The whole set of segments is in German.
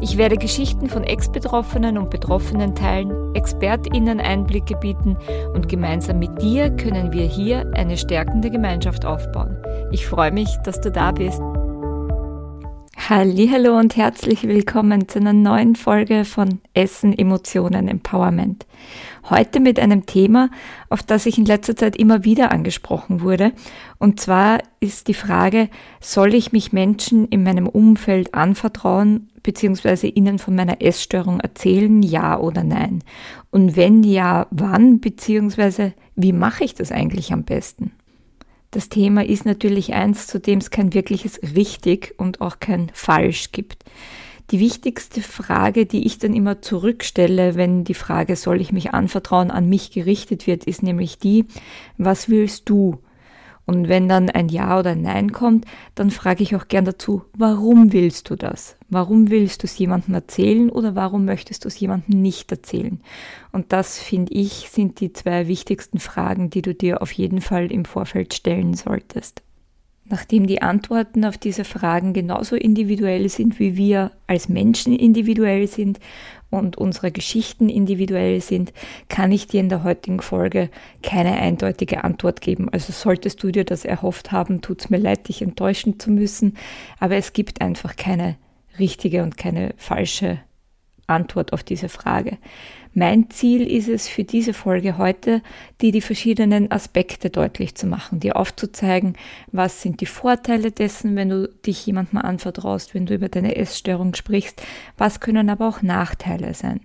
Ich werde Geschichten von Ex-Betroffenen und Betroffenen teilen, ExpertInnen Einblicke bieten und gemeinsam mit dir können wir hier eine stärkende Gemeinschaft aufbauen. Ich freue mich, dass du da bist. Hallo und herzlich willkommen zu einer neuen Folge von Essen, Emotionen, Empowerment. Heute mit einem Thema, auf das ich in letzter Zeit immer wieder angesprochen wurde. Und zwar ist die Frage, soll ich mich Menschen in meinem Umfeld anvertrauen bzw. ihnen von meiner Essstörung erzählen, ja oder nein? Und wenn ja, wann bzw. wie mache ich das eigentlich am besten? Das Thema ist natürlich eins, zu dem es kein wirkliches richtig und auch kein falsch gibt. Die wichtigste Frage, die ich dann immer zurückstelle, wenn die Frage, soll ich mich anvertrauen, an mich gerichtet wird, ist nämlich die, was willst du? Und wenn dann ein Ja oder ein Nein kommt, dann frage ich auch gern dazu, warum willst du das? Warum willst du es jemandem erzählen oder warum möchtest du es jemandem nicht erzählen? Und das, finde ich, sind die zwei wichtigsten Fragen, die du dir auf jeden Fall im Vorfeld stellen solltest. Nachdem die Antworten auf diese Fragen genauso individuell sind, wie wir als Menschen individuell sind und unsere Geschichten individuell sind, kann ich dir in der heutigen Folge keine eindeutige Antwort geben. Also solltest du dir das erhofft haben, tut es mir leid, dich enttäuschen zu müssen, aber es gibt einfach keine richtige und keine falsche Antwort auf diese Frage. Mein Ziel ist es für diese Folge heute, dir die verschiedenen Aspekte deutlich zu machen, dir aufzuzeigen, was sind die Vorteile dessen, wenn du dich jemandem anvertraust, wenn du über deine Essstörung sprichst, was können aber auch Nachteile sein.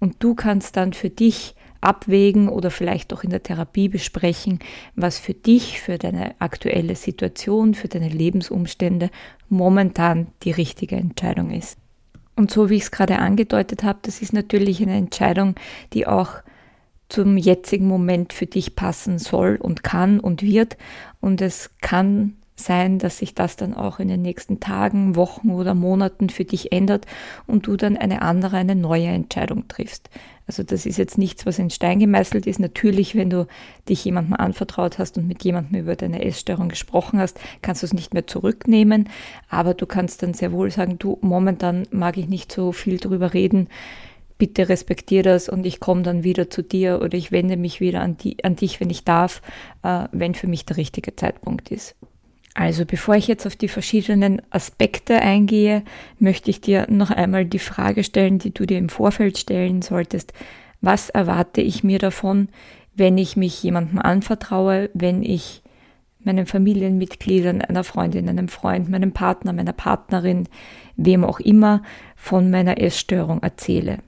Und du kannst dann für dich abwägen oder vielleicht auch in der Therapie besprechen, was für dich, für deine aktuelle Situation, für deine Lebensumstände momentan die richtige Entscheidung ist. Und so wie ich es gerade angedeutet habe, das ist natürlich eine Entscheidung, die auch zum jetzigen Moment für dich passen soll und kann und wird. Und es kann sein, dass sich das dann auch in den nächsten Tagen, Wochen oder Monaten für dich ändert und du dann eine andere, eine neue Entscheidung triffst. Also das ist jetzt nichts, was in Stein gemeißelt ist. Natürlich, wenn du dich jemandem anvertraut hast und mit jemandem über deine Essstörung gesprochen hast, kannst du es nicht mehr zurücknehmen. Aber du kannst dann sehr wohl sagen, du, momentan mag ich nicht so viel drüber reden. Bitte respektier das und ich komme dann wieder zu dir oder ich wende mich wieder an, die, an dich, wenn ich darf, äh, wenn für mich der richtige Zeitpunkt ist. Also bevor ich jetzt auf die verschiedenen Aspekte eingehe, möchte ich dir noch einmal die Frage stellen, die du dir im Vorfeld stellen solltest. Was erwarte ich mir davon, wenn ich mich jemandem anvertraue, wenn ich meinen Familienmitgliedern, einer Freundin, einem Freund, meinem Partner, meiner Partnerin, wem auch immer von meiner Essstörung erzähle?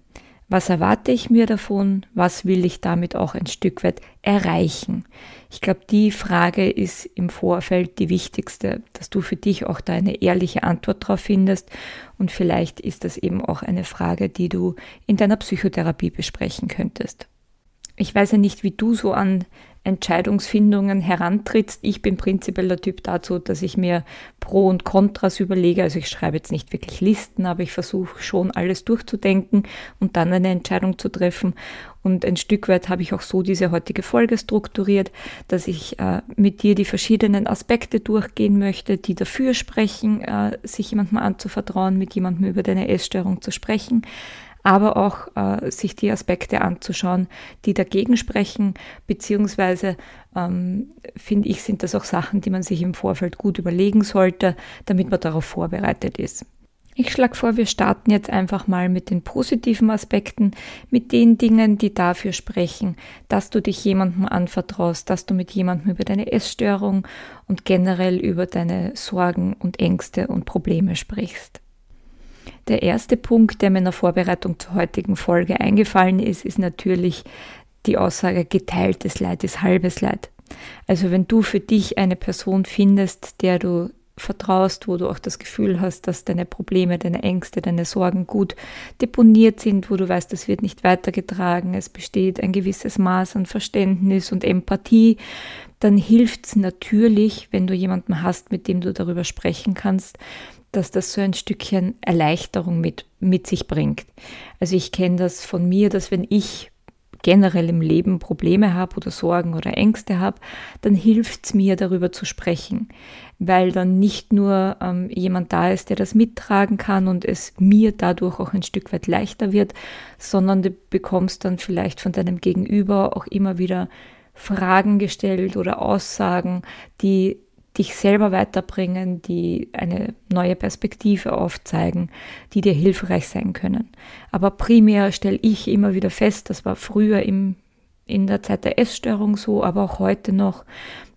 Was erwarte ich mir davon? Was will ich damit auch ein Stück weit erreichen? Ich glaube, die Frage ist im Vorfeld die wichtigste, dass du für dich auch da eine ehrliche Antwort darauf findest. Und vielleicht ist das eben auch eine Frage, die du in deiner Psychotherapie besprechen könntest. Ich weiß ja nicht, wie du so an Entscheidungsfindungen herantrittst. Ich bin prinzipiell der Typ dazu, dass ich mir Pro und Kontras überlege. Also ich schreibe jetzt nicht wirklich Listen, aber ich versuche schon alles durchzudenken und dann eine Entscheidung zu treffen. Und ein Stück weit habe ich auch so diese heutige Folge strukturiert, dass ich äh, mit dir die verschiedenen Aspekte durchgehen möchte, die dafür sprechen, äh, sich jemandem anzuvertrauen, mit jemandem über deine Essstörung zu sprechen aber auch äh, sich die Aspekte anzuschauen, die dagegen sprechen, beziehungsweise ähm, finde ich, sind das auch Sachen, die man sich im Vorfeld gut überlegen sollte, damit man darauf vorbereitet ist. Ich schlage vor, wir starten jetzt einfach mal mit den positiven Aspekten, mit den Dingen, die dafür sprechen, dass du dich jemandem anvertraust, dass du mit jemandem über deine Essstörung und generell über deine Sorgen und Ängste und Probleme sprichst. Der erste Punkt, der mir in der Vorbereitung zur heutigen Folge eingefallen ist, ist natürlich die Aussage, geteiltes Leid ist halbes Leid. Also wenn du für dich eine Person findest, der du vertraust, wo du auch das Gefühl hast, dass deine Probleme, deine Ängste, deine Sorgen gut deponiert sind, wo du weißt, es wird nicht weitergetragen, es besteht ein gewisses Maß an Verständnis und Empathie, dann hilft es natürlich, wenn du jemanden hast, mit dem du darüber sprechen kannst, dass das so ein Stückchen Erleichterung mit, mit sich bringt. Also ich kenne das von mir, dass wenn ich generell im Leben Probleme habe oder Sorgen oder Ängste habe, dann hilft es mir, darüber zu sprechen, weil dann nicht nur ähm, jemand da ist, der das mittragen kann und es mir dadurch auch ein Stück weit leichter wird, sondern du bekommst dann vielleicht von deinem Gegenüber auch immer wieder Fragen gestellt oder Aussagen, die dich selber weiterbringen, die eine neue Perspektive aufzeigen, die dir hilfreich sein können. Aber primär stelle ich immer wieder fest, das war früher im, in der Zeit der Essstörung so, aber auch heute noch,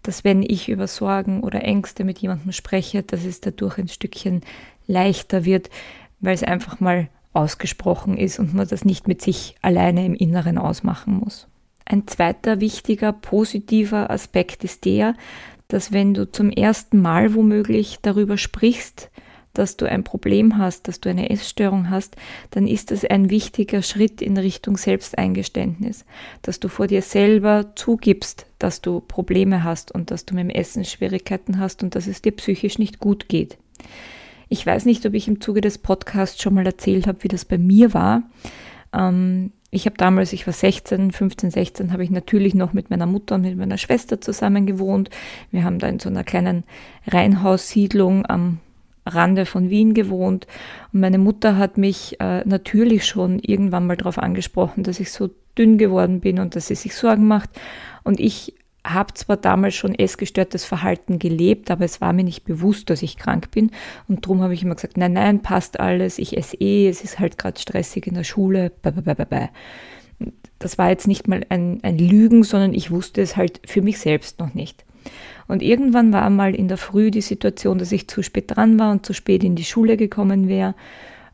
dass wenn ich über Sorgen oder Ängste mit jemandem spreche, dass es dadurch ein Stückchen leichter wird, weil es einfach mal ausgesprochen ist und man das nicht mit sich alleine im Inneren ausmachen muss. Ein zweiter wichtiger positiver Aspekt ist der, dass wenn du zum ersten Mal womöglich darüber sprichst, dass du ein Problem hast, dass du eine Essstörung hast, dann ist das ein wichtiger Schritt in Richtung Selbsteingeständnis, dass du vor dir selber zugibst, dass du Probleme hast und dass du mit dem Essen Schwierigkeiten hast und dass es dir psychisch nicht gut geht. Ich weiß nicht, ob ich im Zuge des Podcasts schon mal erzählt habe, wie das bei mir war. Ähm, ich habe damals, ich war 16, 15, 16, habe ich natürlich noch mit meiner Mutter und mit meiner Schwester zusammen gewohnt. Wir haben da in so einer kleinen Reihenhaussiedlung am Rande von Wien gewohnt. Und meine Mutter hat mich äh, natürlich schon irgendwann mal darauf angesprochen, dass ich so dünn geworden bin und dass sie sich Sorgen macht. Und ich habe zwar damals schon essgestörtes Verhalten gelebt, aber es war mir nicht bewusst, dass ich krank bin. Und darum habe ich immer gesagt, nein, nein, passt alles, ich esse eh, es ist halt gerade stressig in der Schule. Das war jetzt nicht mal ein, ein Lügen, sondern ich wusste es halt für mich selbst noch nicht. Und irgendwann war mal in der Früh die Situation, dass ich zu spät dran war und zu spät in die Schule gekommen wäre.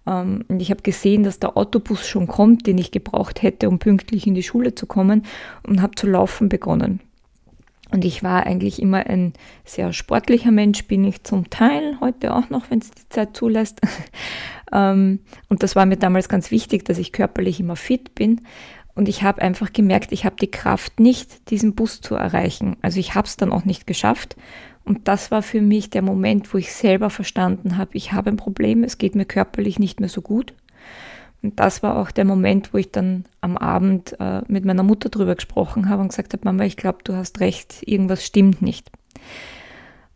Ähm, und ich habe gesehen, dass der Autobus schon kommt, den ich gebraucht hätte, um pünktlich in die Schule zu kommen und habe zu laufen begonnen. Und ich war eigentlich immer ein sehr sportlicher Mensch, bin ich zum Teil heute auch noch, wenn es die Zeit zulässt. Ähm, und das war mir damals ganz wichtig, dass ich körperlich immer fit bin. Und ich habe einfach gemerkt, ich habe die Kraft nicht, diesen Bus zu erreichen. Also ich habe es dann auch nicht geschafft. Und das war für mich der Moment, wo ich selber verstanden habe, ich habe ein Problem, es geht mir körperlich nicht mehr so gut. Und das war auch der Moment, wo ich dann am Abend äh, mit meiner Mutter drüber gesprochen habe und gesagt habe, Mama, ich glaube, du hast recht, irgendwas stimmt nicht.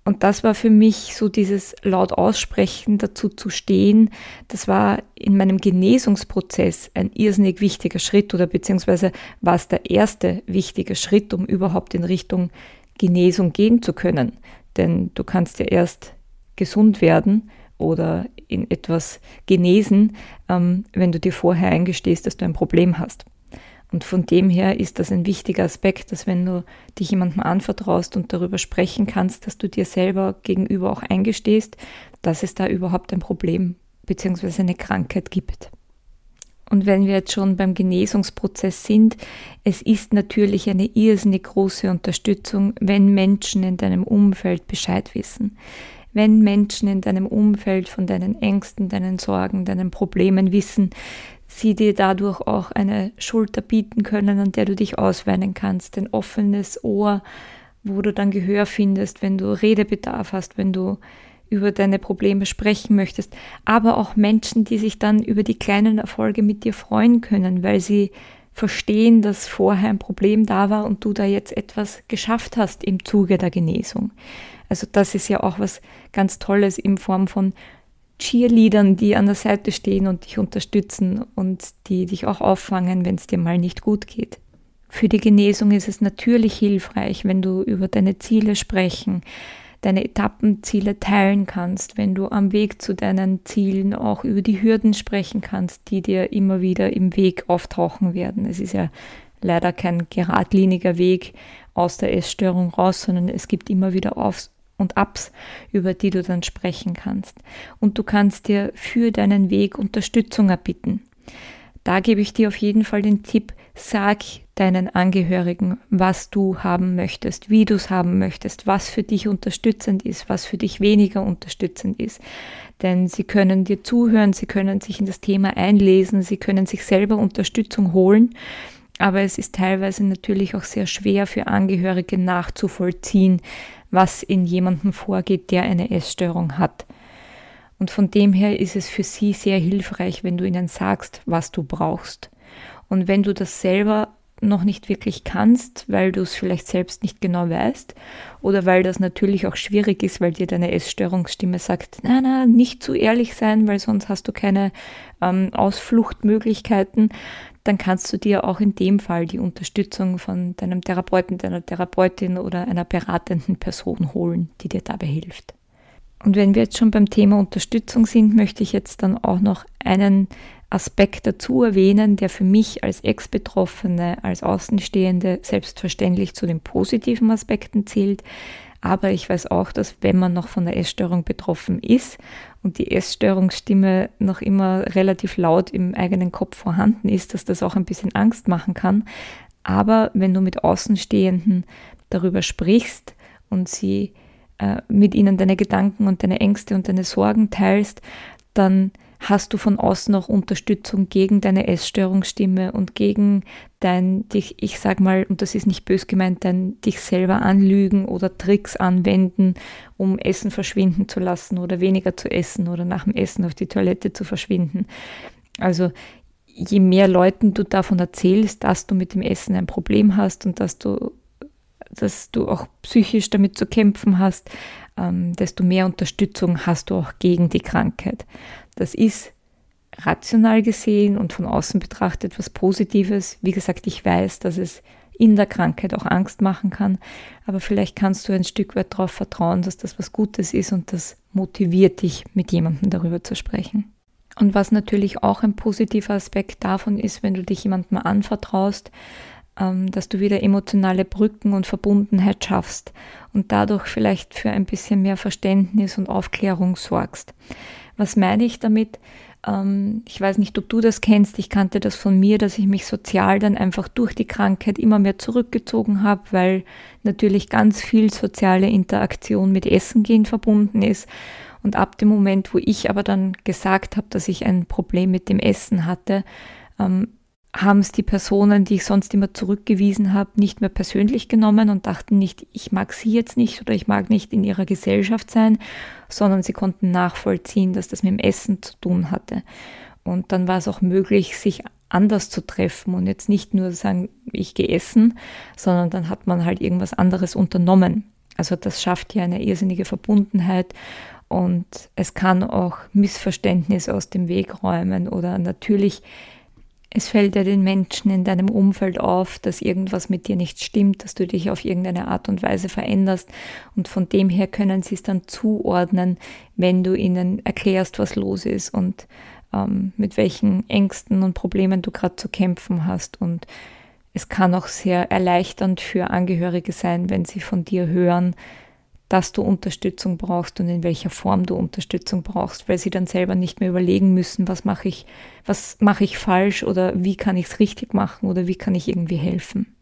Und das war für mich so dieses laut aussprechen, dazu zu stehen. Das war in meinem Genesungsprozess ein irrsinnig wichtiger Schritt oder beziehungsweise war es der erste wichtige Schritt, um überhaupt in Richtung Genesung gehen zu können. Denn du kannst ja erst gesund werden, oder in etwas genesen, ähm, wenn du dir vorher eingestehst, dass du ein Problem hast. Und von dem her ist das ein wichtiger Aspekt, dass wenn du dich jemandem anvertraust und darüber sprechen kannst, dass du dir selber gegenüber auch eingestehst, dass es da überhaupt ein Problem bzw. eine Krankheit gibt. Und wenn wir jetzt schon beim Genesungsprozess sind, es ist natürlich eine irrsinnig große Unterstützung, wenn Menschen in deinem Umfeld Bescheid wissen wenn Menschen in deinem Umfeld von deinen Ängsten, deinen Sorgen, deinen Problemen wissen, sie dir dadurch auch eine Schulter bieten können, an der du dich ausweinen kannst, ein offenes Ohr, wo du dann Gehör findest, wenn du Redebedarf hast, wenn du über deine Probleme sprechen möchtest, aber auch Menschen, die sich dann über die kleinen Erfolge mit dir freuen können, weil sie verstehen, dass vorher ein Problem da war und du da jetzt etwas geschafft hast im Zuge der Genesung. Also das ist ja auch was ganz Tolles in Form von Cheerleadern, die an der Seite stehen und dich unterstützen und die dich auch auffangen, wenn es dir mal nicht gut geht. Für die Genesung ist es natürlich hilfreich, wenn du über deine Ziele sprechen, deine Etappenziele teilen kannst, wenn du am Weg zu deinen Zielen auch über die Hürden sprechen kannst, die dir immer wieder im Weg auftauchen werden. Es ist ja leider kein geradliniger Weg aus der Essstörung raus, sondern es gibt immer wieder Aufs und Ups, über die du dann sprechen kannst. Und du kannst dir für deinen Weg Unterstützung erbitten. Da gebe ich dir auf jeden Fall den Tipp, sag deinen Angehörigen, was du haben möchtest, wie du es haben möchtest, was für dich unterstützend ist, was für dich weniger unterstützend ist. Denn sie können dir zuhören, sie können sich in das Thema einlesen, sie können sich selber Unterstützung holen. Aber es ist teilweise natürlich auch sehr schwer für Angehörige nachzuvollziehen, was in jemandem vorgeht, der eine Essstörung hat. Und von dem her ist es für sie sehr hilfreich, wenn du ihnen sagst, was du brauchst. Und wenn du das selber noch nicht wirklich kannst, weil du es vielleicht selbst nicht genau weißt oder weil das natürlich auch schwierig ist, weil dir deine Essstörungsstimme sagt, na, na, nicht zu ehrlich sein, weil sonst hast du keine ähm, Ausfluchtmöglichkeiten, dann kannst du dir auch in dem Fall die Unterstützung von deinem Therapeuten, deiner Therapeutin oder einer beratenden Person holen, die dir dabei hilft. Und wenn wir jetzt schon beim Thema Unterstützung sind, möchte ich jetzt dann auch noch einen Aspekt dazu erwähnen, der für mich als Ex-Betroffene, als Außenstehende selbstverständlich zu den positiven Aspekten zählt. Aber ich weiß auch, dass wenn man noch von der Essstörung betroffen ist und die Essstörungsstimme noch immer relativ laut im eigenen Kopf vorhanden ist, dass das auch ein bisschen Angst machen kann. Aber wenn du mit Außenstehenden darüber sprichst und sie äh, mit ihnen deine Gedanken und deine Ängste und deine Sorgen teilst, dann hast du von außen auch Unterstützung gegen deine Essstörungsstimme und gegen dein, dich, ich sag mal, und das ist nicht bös gemeint, dein dich selber anlügen oder Tricks anwenden, um Essen verschwinden zu lassen oder weniger zu essen oder nach dem Essen auf die Toilette zu verschwinden. Also je mehr Leuten du davon erzählst, dass du mit dem Essen ein Problem hast und dass du, dass du auch psychisch damit zu kämpfen hast, ähm, desto mehr Unterstützung hast du auch gegen die Krankheit. Das ist rational gesehen und von außen betrachtet was Positives. Wie gesagt, ich weiß, dass es in der Krankheit auch Angst machen kann, aber vielleicht kannst du ein Stück weit darauf vertrauen, dass das was Gutes ist und das motiviert dich, mit jemandem darüber zu sprechen. Und was natürlich auch ein positiver Aspekt davon ist, wenn du dich jemandem anvertraust, ähm, dass du wieder emotionale Brücken und Verbundenheit schaffst und dadurch vielleicht für ein bisschen mehr Verständnis und Aufklärung sorgst. Was meine ich damit? Ähm, ich weiß nicht, ob du das kennst. Ich kannte das von mir, dass ich mich sozial dann einfach durch die Krankheit immer mehr zurückgezogen habe, weil natürlich ganz viel soziale Interaktion mit Essen gehen verbunden ist. Und ab dem Moment, wo ich aber dann gesagt habe, dass ich ein Problem mit dem Essen hatte, ähm, haben es die Personen, die ich sonst immer zurückgewiesen habe, nicht mehr persönlich genommen und dachten nicht, ich mag sie jetzt nicht oder ich mag nicht in ihrer Gesellschaft sein, sondern sie konnten nachvollziehen, dass das mit dem Essen zu tun hatte. Und dann war es auch möglich, sich anders zu treffen und jetzt nicht nur sagen, ich gehe essen, sondern dann hat man halt irgendwas anderes unternommen. Also das schafft ja eine irrsinnige Verbundenheit und es kann auch Missverständnisse aus dem Weg räumen oder natürlich es fällt ja den Menschen in deinem Umfeld auf, dass irgendwas mit dir nicht stimmt, dass du dich auf irgendeine Art und Weise veränderst. Und von dem her können sie es dann zuordnen, wenn du ihnen erklärst, was los ist und ähm, mit welchen Ängsten und Problemen du gerade zu kämpfen hast. Und es kann auch sehr erleichternd für Angehörige sein, wenn sie von dir hören, dass du Unterstützung brauchst und in welcher Form du Unterstützung brauchst, weil sie dann selber nicht mehr überlegen müssen, was mache ich, was mache ich falsch oder wie kann ich es richtig machen oder wie kann ich irgendwie helfen.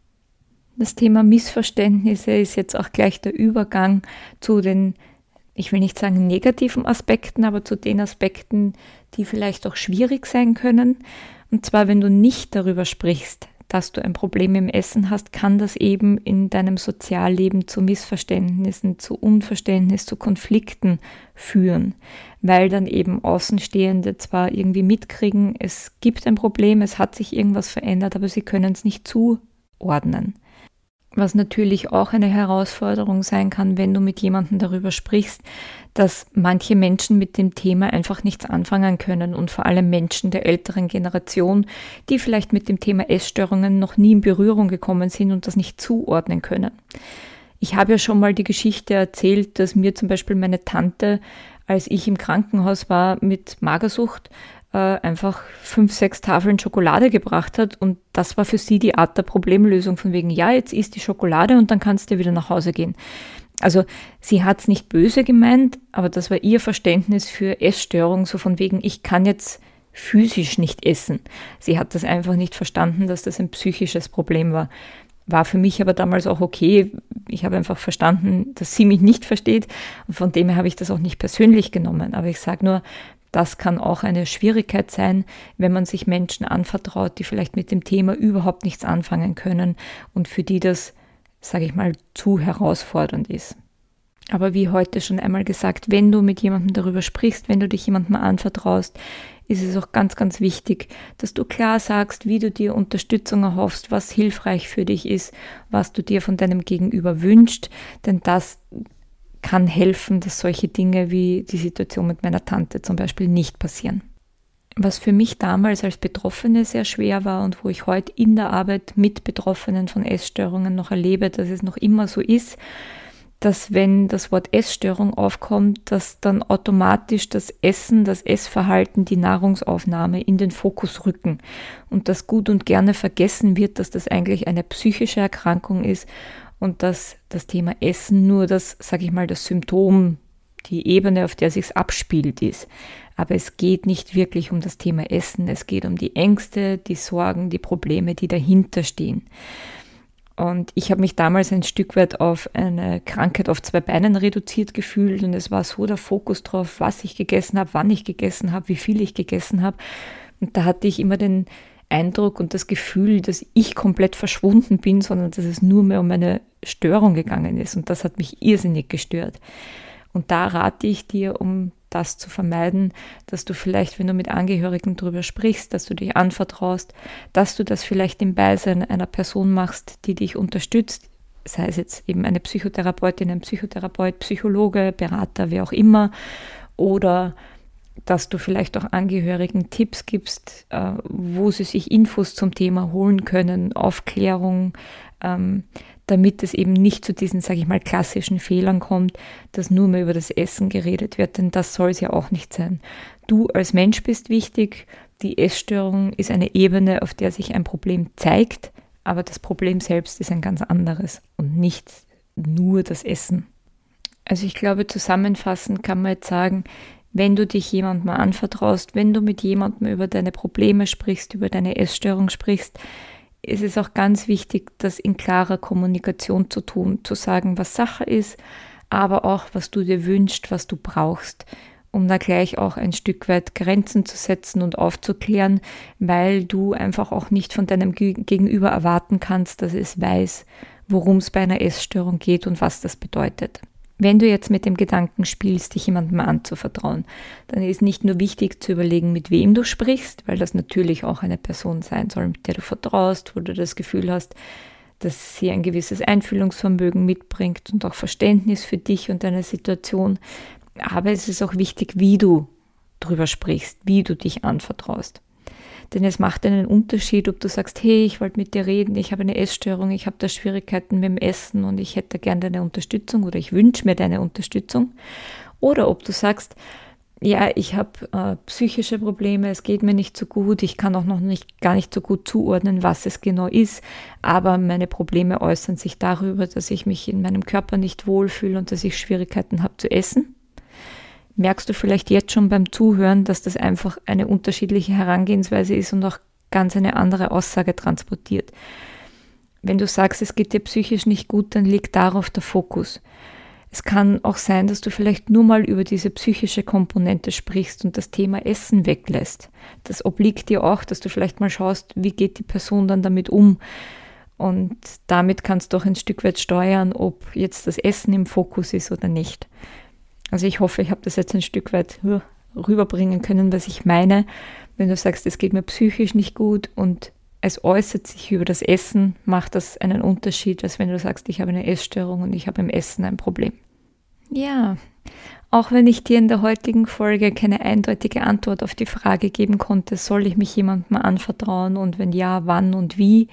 Das Thema Missverständnisse ist jetzt auch gleich der Übergang zu den, ich will nicht sagen negativen Aspekten, aber zu den Aspekten, die vielleicht auch schwierig sein können. Und zwar, wenn du nicht darüber sprichst, dass du ein Problem im Essen hast, kann das eben in deinem Sozialleben zu Missverständnissen, zu Unverständnis, zu Konflikten führen, weil dann eben Außenstehende zwar irgendwie mitkriegen, es gibt ein Problem, es hat sich irgendwas verändert, aber sie können es nicht zuordnen was natürlich auch eine Herausforderung sein kann, wenn du mit jemandem darüber sprichst, dass manche Menschen mit dem Thema einfach nichts anfangen können und vor allem Menschen der älteren Generation, die vielleicht mit dem Thema Essstörungen noch nie in Berührung gekommen sind und das nicht zuordnen können. Ich habe ja schon mal die Geschichte erzählt, dass mir zum Beispiel meine Tante, als ich im Krankenhaus war mit Magersucht, äh, einfach fünf, sechs Tafeln Schokolade gebracht hat und das war für sie die Art der Problemlösung von wegen, ja, jetzt isst die Schokolade und dann kannst du wieder nach Hause gehen. Also sie hat es nicht böse gemeint, aber das war ihr Verständnis für Essstörung, so von wegen, ich kann jetzt physisch nicht essen. Sie hat das einfach nicht verstanden, dass das ein psychisches Problem war. War für mich aber damals auch okay. Ich habe einfach verstanden, dass sie mich nicht versteht. Und von dem her habe ich das auch nicht persönlich genommen. Aber ich sage nur, das kann auch eine Schwierigkeit sein, wenn man sich Menschen anvertraut, die vielleicht mit dem Thema überhaupt nichts anfangen können und für die das, sage ich mal, zu herausfordernd ist. Aber wie heute schon einmal gesagt, wenn du mit jemandem darüber sprichst, wenn du dich jemandem anvertraust, ist es auch ganz, ganz wichtig, dass du klar sagst, wie du dir Unterstützung erhoffst, was hilfreich für dich ist, was du dir von deinem Gegenüber wünschst, denn das kann helfen, dass solche Dinge wie die Situation mit meiner Tante zum Beispiel nicht passieren. Was für mich damals als Betroffene sehr schwer war und wo ich heute in der Arbeit mit Betroffenen von Essstörungen noch erlebe, dass es noch immer so ist, dass wenn das Wort Essstörung aufkommt, dass dann automatisch das Essen, das Essverhalten, die Nahrungsaufnahme in den Fokus rücken und dass gut und gerne vergessen wird, dass das eigentlich eine psychische Erkrankung ist und dass das Thema Essen nur das, sage ich mal, das Symptom, die Ebene, auf der sich's abspielt ist. Aber es geht nicht wirklich um das Thema Essen, es geht um die Ängste, die Sorgen, die Probleme, die dahinter stehen. Und ich habe mich damals ein Stück weit auf eine Krankheit auf zwei Beinen reduziert gefühlt und es war so der Fokus drauf, was ich gegessen habe, wann ich gegessen habe, wie viel ich gegessen habe. Und da hatte ich immer den Eindruck und das Gefühl, dass ich komplett verschwunden bin, sondern dass es nur mehr um eine Störung gegangen ist. Und das hat mich irrsinnig gestört. Und da rate ich dir, um das zu vermeiden, dass du vielleicht, wenn du mit Angehörigen darüber sprichst, dass du dich anvertraust, dass du das vielleicht im Beisein einer Person machst, die dich unterstützt, sei es jetzt eben eine Psychotherapeutin, ein Psychotherapeut, Psychologe, Berater, wer auch immer, oder dass du vielleicht auch Angehörigen Tipps gibst, äh, wo sie sich Infos zum Thema holen können, Aufklärung, ähm, damit es eben nicht zu diesen, sage ich mal, klassischen Fehlern kommt, dass nur mehr über das Essen geredet wird, denn das soll es ja auch nicht sein. Du als Mensch bist wichtig, die Essstörung ist eine Ebene, auf der sich ein Problem zeigt, aber das Problem selbst ist ein ganz anderes und nicht nur das Essen. Also ich glaube, zusammenfassend kann man jetzt sagen, wenn du dich jemandem anvertraust, wenn du mit jemandem über deine Probleme sprichst, über deine Essstörung sprichst, ist es auch ganz wichtig, das in klarer Kommunikation zu tun, zu sagen, was Sache ist, aber auch, was du dir wünschst, was du brauchst, um da gleich auch ein Stück weit Grenzen zu setzen und aufzuklären, weil du einfach auch nicht von deinem Gegenüber erwarten kannst, dass es weiß, worum es bei einer Essstörung geht und was das bedeutet. Wenn du jetzt mit dem Gedanken spielst, dich jemandem anzuvertrauen, dann ist nicht nur wichtig zu überlegen, mit wem du sprichst, weil das natürlich auch eine Person sein soll, mit der du vertraust, wo du das Gefühl hast, dass sie ein gewisses Einfühlungsvermögen mitbringt und auch Verständnis für dich und deine Situation. Aber es ist auch wichtig, wie du drüber sprichst, wie du dich anvertraust. Denn es macht einen Unterschied, ob du sagst, hey, ich wollte mit dir reden, ich habe eine Essstörung, ich habe da Schwierigkeiten mit dem Essen und ich hätte gerne deine Unterstützung oder ich wünsche mir deine Unterstützung. Oder ob du sagst, ja, ich habe äh, psychische Probleme, es geht mir nicht so gut, ich kann auch noch nicht gar nicht so gut zuordnen, was es genau ist, aber meine Probleme äußern sich darüber, dass ich mich in meinem Körper nicht wohlfühle und dass ich Schwierigkeiten habe zu essen merkst du vielleicht jetzt schon beim Zuhören, dass das einfach eine unterschiedliche Herangehensweise ist und auch ganz eine andere Aussage transportiert. Wenn du sagst, es geht dir psychisch nicht gut, dann liegt darauf der Fokus. Es kann auch sein, dass du vielleicht nur mal über diese psychische Komponente sprichst und das Thema Essen weglässt. Das obliegt dir auch, dass du vielleicht mal schaust, wie geht die Person dann damit um. Und damit kannst du auch ein Stück weit steuern, ob jetzt das Essen im Fokus ist oder nicht. Also ich hoffe, ich habe das jetzt ein Stück weit rüberbringen können, was ich meine. Wenn du sagst, es geht mir psychisch nicht gut und es äußert sich über das Essen, macht das einen Unterschied, als wenn du sagst, ich habe eine Essstörung und ich habe im Essen ein Problem. Ja, auch wenn ich dir in der heutigen Folge keine eindeutige Antwort auf die Frage geben konnte, soll ich mich jemandem anvertrauen und wenn ja, wann und wie,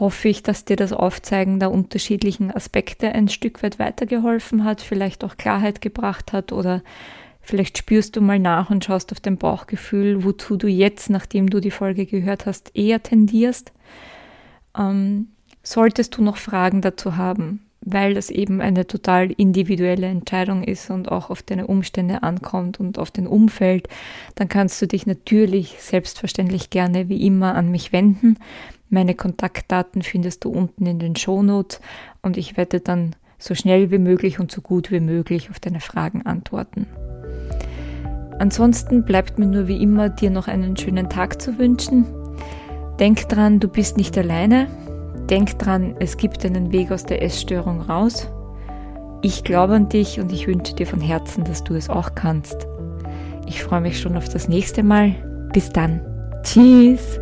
hoffe ich, dass dir das Aufzeigen der unterschiedlichen Aspekte ein Stück weit weitergeholfen hat, vielleicht auch Klarheit gebracht hat oder vielleicht spürst du mal nach und schaust auf dein Bauchgefühl, wozu du jetzt, nachdem du die Folge gehört hast, eher tendierst. Ähm, solltest du noch Fragen dazu haben, weil das eben eine total individuelle Entscheidung ist und auch auf deine Umstände ankommt und auf dein Umfeld, dann kannst du dich natürlich selbstverständlich gerne wie immer an mich wenden. Meine Kontaktdaten findest du unten in den Shownotes und ich werde dann so schnell wie möglich und so gut wie möglich auf deine Fragen antworten. Ansonsten bleibt mir nur wie immer, dir noch einen schönen Tag zu wünschen. Denk dran, du bist nicht alleine. Denk dran, es gibt einen Weg aus der Essstörung raus. Ich glaube an dich und ich wünsche dir von Herzen, dass du es auch kannst. Ich freue mich schon auf das nächste Mal. Bis dann. Tschüss.